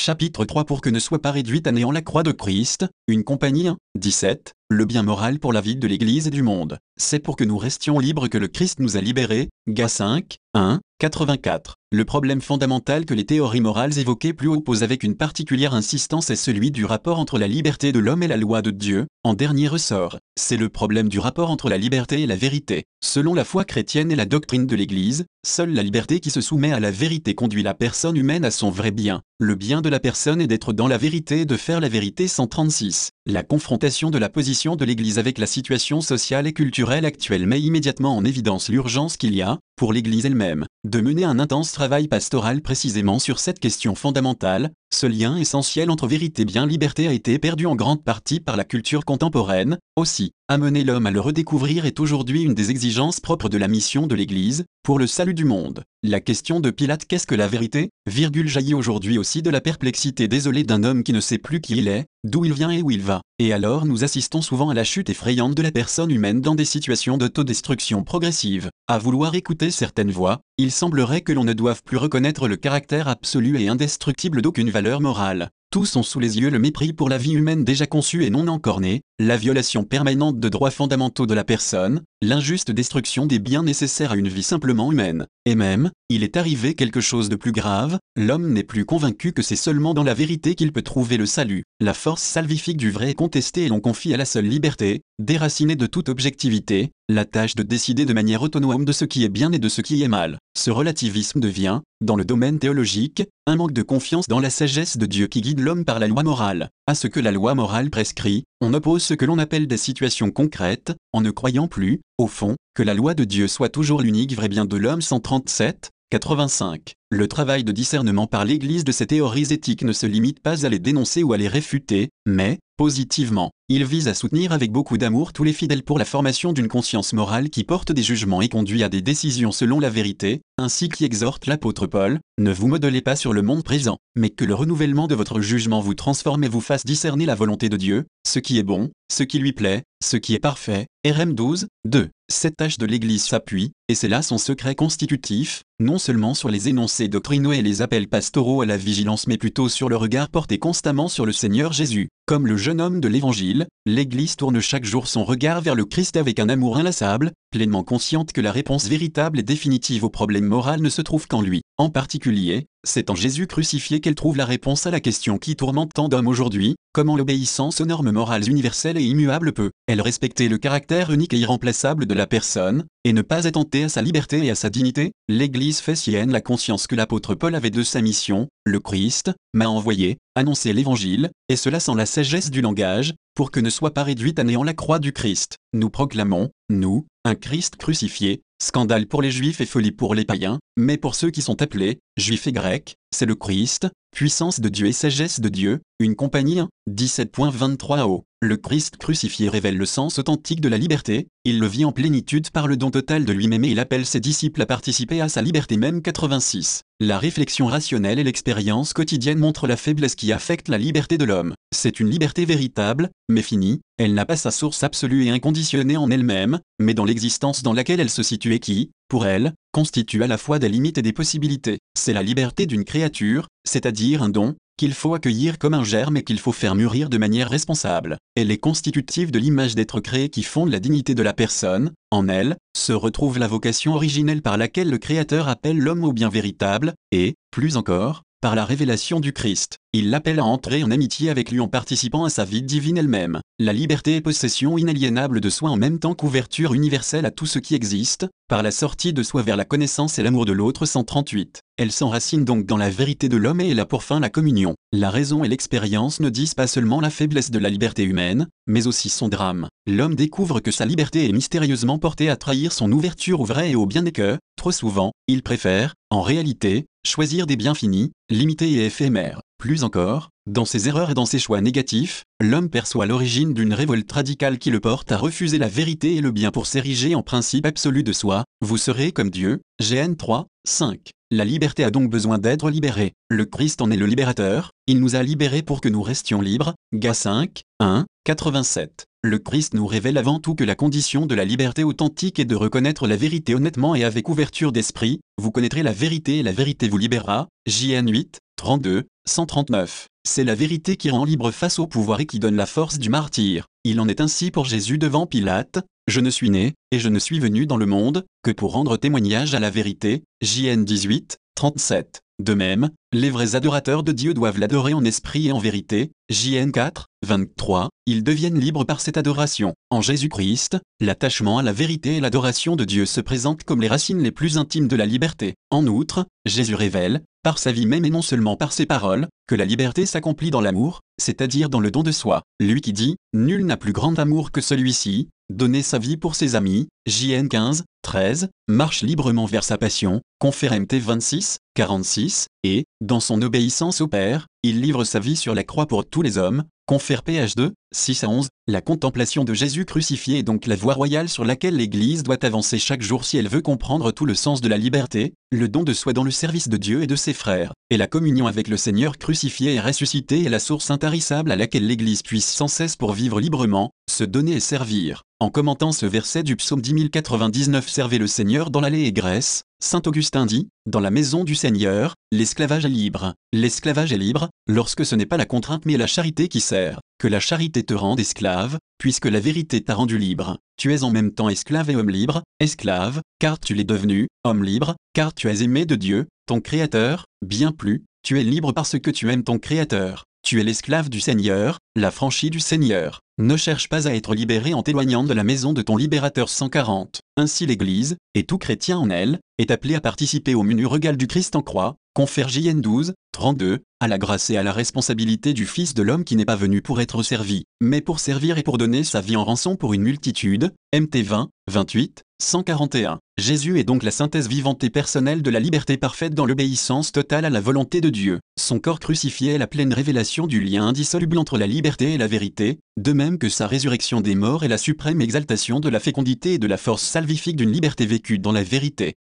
Chapitre 3 Pour que ne soit pas réduite à néant la croix de Christ, une compagnie 1, 17, le bien moral pour la vie de l'Église et du monde. C'est pour que nous restions libres que le Christ nous a libérés. Gas 5, 1, 84. Le problème fondamental que les théories morales évoquées plus haut posent avec une particulière insistance est celui du rapport entre la liberté de l'homme et la loi de Dieu. En dernier ressort, c'est le problème du rapport entre la liberté et la vérité. Selon la foi chrétienne et la doctrine de l'Église, seule la liberté qui se soumet à la vérité conduit la personne humaine à son vrai bien. Le bien de la personne est d'être dans la vérité et de faire la vérité 136. La confrontation de la position de l'Église avec la situation sociale et culturelle actuelle met immédiatement en évidence l'urgence qu'il y a, pour l'Église elle-même, de mener un intense travail pastoral précisément sur cette question fondamentale, ce lien essentiel entre vérité et bien liberté a été perdu en grande partie par la culture contemporaine, aussi, amener l'homme à le redécouvrir est aujourd'hui une des exigences propres de la mission de l'Église, pour le salut du monde. La question de Pilate qu'est-ce que la vérité? Virgule jaillit aujourd'hui aussi de la perplexité désolée d'un homme qui ne sait plus qui il est, d'où il vient et où il va. Et alors nous assistons souvent à la chute effrayante de la personne humaine dans des situations d'autodestruction progressive. À vouloir écouter certaines voix, il semblerait que l'on ne doive plus reconnaître le caractère absolu et indestructible d'aucune valeur morale. Tous ont sous les yeux le mépris pour la vie humaine déjà conçue et non encore née, la violation permanente de droits fondamentaux de la personne, l'injuste destruction des biens nécessaires à une vie simplement humaine. Et même, il est arrivé quelque chose de plus grave, l'homme n'est plus convaincu que c'est seulement dans la vérité qu'il peut trouver le salut. La force salvifique du vrai est contestée et l'on confie à la seule liberté, déracinée de toute objectivité, la tâche de décider de manière autonome de ce qui est bien et de ce qui est mal. Ce relativisme devient, dans le domaine théologique, un manque de confiance dans la sagesse de Dieu qui guide l'homme par la loi morale. À ce que la loi morale prescrit, on oppose ce que l'on appelle des situations concrètes, en ne croyant plus, au fond, que la loi de Dieu soit toujours l'unique vrai bien de l'homme 137, 85. Le travail de discernement par l'Église de ces théories éthiques ne se limite pas à les dénoncer ou à les réfuter, mais, positivement, il vise à soutenir avec beaucoup d'amour tous les fidèles pour la formation d'une conscience morale qui porte des jugements et conduit à des décisions selon la vérité, ainsi qu'y exhorte l'apôtre Paul, ne vous modelez pas sur le monde présent, mais que le renouvellement de votre jugement vous transforme et vous fasse discerner la volonté de Dieu, ce qui est bon, ce qui lui plaît, ce qui est parfait. RM 12, 2. Cette tâche de l'Église s'appuie, et c'est là son secret constitutif, non seulement sur les énoncés doctrinaux et les appels pastoraux à la vigilance mais plutôt sur le regard porté constamment sur le Seigneur Jésus. Comme le jeune homme de l'Évangile, l'Église tourne chaque jour son regard vers le Christ avec un amour inlassable, pleinement consciente que la réponse véritable et définitive au problème moral ne se trouve qu'en lui. En particulier, c'est en Jésus crucifié qu'elle trouve la réponse à la question qui tourmente tant d'hommes aujourd'hui, comment l'obéissance aux normes morales universelles et immuables peut, elle respecter le caractère unique et irremplaçable de la personne, et ne pas attenter à sa liberté et à sa dignité L'Église fait sienne la conscience que l'apôtre Paul avait de sa mission, le Christ, m'a envoyé, annoncer l'Évangile, et cela sans la sagesse du langage, pour que ne soit pas réduite à néant la croix du Christ. Nous proclamons, nous, un Christ crucifié, scandale pour les Juifs et folie pour les païens, mais pour ceux qui sont appelés, Juifs et Grecs, c'est le Christ, puissance de Dieu et sagesse de Dieu, une compagnie 17.23 haut. Le Christ crucifié révèle le sens authentique de la liberté, il le vit en plénitude par le don total de lui-même et il appelle ses disciples à participer à sa liberté même 86. La réflexion rationnelle et l'expérience quotidienne montrent la faiblesse qui affecte la liberté de l'homme. C'est une liberté véritable, mais finie, elle n'a pas sa source absolue et inconditionnée en elle-même, mais dans l'existence dans laquelle elle se situe et qui, pour elle, constitue à la fois des limites et des possibilités. C'est la liberté d'une créature, c'est-à-dire un don, qu'il faut accueillir comme un germe et qu'il faut faire mûrir de manière responsable. Elle est constitutive de l'image d'être créé qui fonde la dignité de la personne, en elle, se retrouve la vocation originelle par laquelle le Créateur appelle l'homme au bien véritable, et, plus encore, par la révélation du Christ, il l'appelle à entrer en amitié avec lui en participant à sa vie divine elle-même. La liberté est possession inaliénable de soi en même temps qu'ouverture universelle à tout ce qui existe, par la sortie de soi vers la connaissance et l'amour de l'autre 138. Elle s'enracine donc dans la vérité de l'homme et elle a pour fin la communion. La raison et l'expérience ne disent pas seulement la faiblesse de la liberté humaine, mais aussi son drame. L'homme découvre que sa liberté est mystérieusement portée à trahir son ouverture au vrai et au bien et que, trop souvent, il préfère, en réalité, choisir des biens finis, limités et éphémères. Plus encore, dans ses erreurs et dans ses choix négatifs, l'homme perçoit l'origine d'une révolte radicale qui le porte à refuser la vérité et le bien pour s'ériger en principe absolu de soi. Vous serez comme Dieu. GN 3, 5. La liberté a donc besoin d'être libérée. Le Christ en est le libérateur, il nous a libérés pour que nous restions libres. Gas 5, 1, 87. Le Christ nous révèle avant tout que la condition de la liberté authentique est de reconnaître la vérité honnêtement et avec ouverture d'esprit. Vous connaîtrez la vérité et la vérité vous libérera. JN 8, 32, 139. C'est la vérité qui rend libre face au pouvoir et qui donne la force du martyr. Il en est ainsi pour Jésus devant Pilate. Je ne suis né, et je ne suis venu dans le monde, que pour rendre témoignage à la vérité. JN 18, 37. De même, les vrais adorateurs de Dieu doivent l'adorer en esprit et en vérité. JN 4, 23. Ils deviennent libres par cette adoration. En Jésus-Christ, l'attachement à la vérité et l'adoration de Dieu se présentent comme les racines les plus intimes de la liberté. En outre, Jésus révèle, par sa vie même et non seulement par ses paroles, que la liberté s'accomplit dans l'amour, c'est-à-dire dans le don de soi. Lui qui dit, Nul n'a plus grand amour que celui-ci, donner sa vie pour ses amis, JN 15, 13, marche librement vers sa passion, confère MT 26, 46, et, dans son obéissance au Père, il livre sa vie sur la croix pour tous les hommes, confère PH 2, 6 à 11, la contemplation de Jésus crucifié est donc la voie royale sur laquelle l'Église doit avancer chaque jour si elle veut comprendre tout le sens de la liberté, le don de soi dans le service de Dieu et de ses frères, et la communion avec le Seigneur crucifié et ressuscité est la source intarissable à laquelle l'Église puisse sans cesse pour vivre librement, se donner et servir. En commentant ce verset du psaume 10099 Servez le Seigneur dans l'allée et graisse, Saint Augustin dit, dans la maison du Seigneur, l'esclavage est libre. L'esclavage est libre, lorsque ce n'est pas la contrainte mais la charité qui sert. Que la charité te rende esclave, puisque la vérité t'a rendu libre. Tu es en même temps esclave et homme libre, esclave, car tu l'es devenu, homme libre, car tu as aimé de Dieu, ton Créateur, bien plus, tu es libre parce que tu aimes ton Créateur. Tu es l'esclave du Seigneur, la franchie du Seigneur. Ne cherche pas à être libéré en t'éloignant de la maison de ton libérateur 140. Ainsi l'Église, et tout chrétien en elle, est appelé à participer au menu regal du Christ en croix, confère JN 12, 32, à la grâce et à la responsabilité du Fils de l'homme qui n'est pas venu pour être servi, mais pour servir et pour donner sa vie en rançon pour une multitude, MT 20, 28, 141. Jésus est donc la synthèse vivante et personnelle de la liberté parfaite dans l'obéissance totale à la volonté de Dieu. Son corps crucifié est la pleine révélation du lien indissoluble entre la liberté et la vérité, de même que sa résurrection des morts est la suprême exaltation de la fécondité et de la force salvifique d'une liberté vécue dans la vérité.